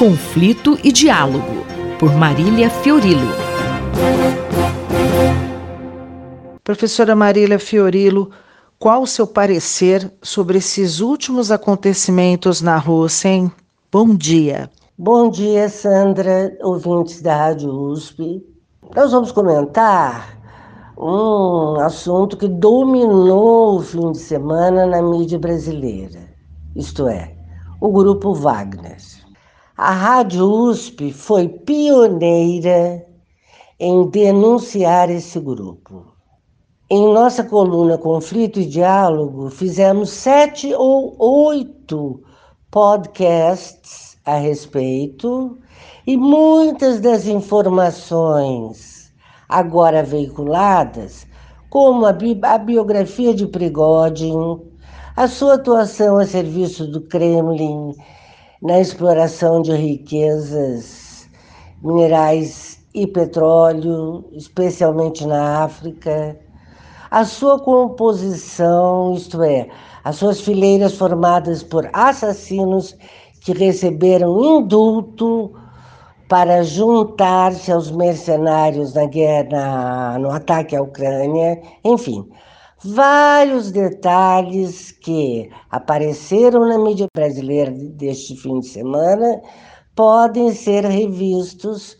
Conflito e Diálogo, por Marília Fiorilo. Professora Marília Fiorilo, qual o seu parecer sobre esses últimos acontecimentos na Rússia, hein? Bom dia. Bom dia, Sandra, ouvintes da Rádio USP. Nós vamos comentar um assunto que dominou o fim de semana na mídia brasileira, isto é, o grupo Wagner. A Rádio USP foi pioneira em denunciar esse grupo. Em nossa coluna Conflito e Diálogo, fizemos sete ou oito podcasts a respeito e muitas das informações agora veiculadas, como a, bi a biografia de Prigogine, a sua atuação a serviço do Kremlin na exploração de riquezas minerais e petróleo, especialmente na África, a sua composição, isto é, as suas fileiras formadas por assassinos que receberam indulto para juntar-se aos mercenários na guerra, no ataque à Ucrânia, enfim, vários detalhes que apareceram na mídia brasileira deste fim de semana podem ser revistos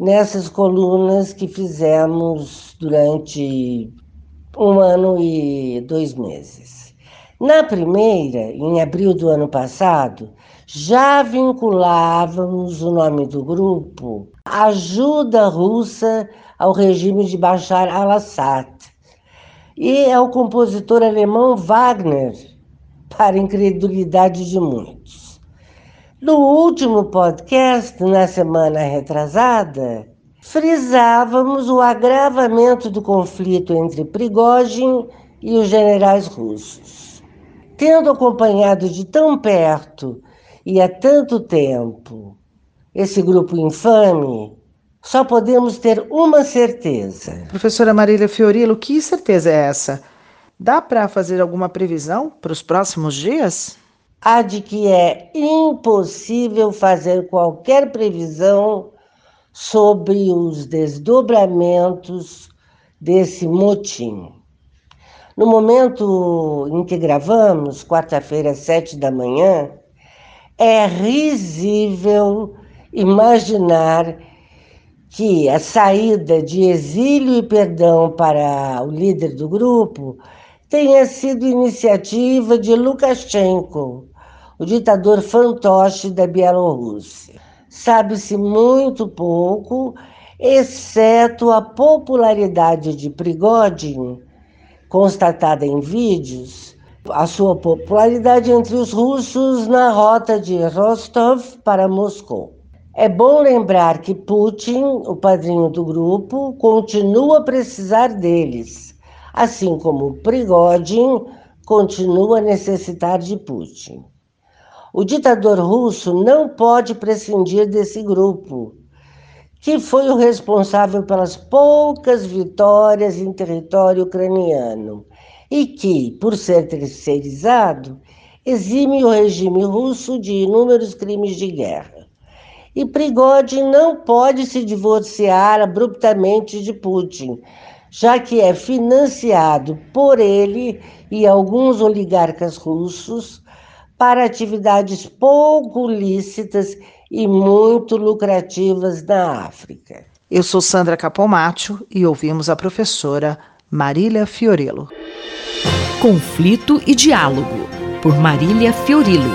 nessas colunas que fizemos durante um ano e dois meses. Na primeira, em abril do ano passado, já vinculávamos o nome do grupo Ajuda Russa ao regime de Bashar al-Assad e ao compositor alemão Wagner, para incredulidade de muitos. No último podcast, na semana retrasada, frisávamos o agravamento do conflito entre Prigogine e os generais russos. Tendo acompanhado de tão perto e há tanto tempo esse grupo infame, só podemos ter uma certeza. Professora Marília Fiorilo, que certeza é essa? Dá para fazer alguma previsão para os próximos dias? A de que é impossível fazer qualquer previsão sobre os desdobramentos desse motim. No momento em que gravamos, quarta-feira, sete da manhã, é risível imaginar que a saída de exílio e perdão para o líder do grupo tenha sido iniciativa de Lukashenko, o ditador fantoche da Bielorrússia. Sabe-se muito pouco, exceto a popularidade de Prigogine, constatada em vídeos, a sua popularidade entre os russos na rota de Rostov para Moscou. É bom lembrar que Putin, o padrinho do grupo, continua a precisar deles, assim como Prigogine continua a necessitar de Putin. O ditador russo não pode prescindir desse grupo, que foi o responsável pelas poucas vitórias em território ucraniano e que, por ser terceirizado, exime o regime russo de inúmeros crimes de guerra. E Prigogine não pode se divorciar abruptamente de Putin, já que é financiado por ele e alguns oligarcas russos para atividades pouco lícitas e muito lucrativas na África. Eu sou Sandra Capomatto e ouvimos a professora Marília Fiorello. Conflito e Diálogo, por Marília Fiorilo.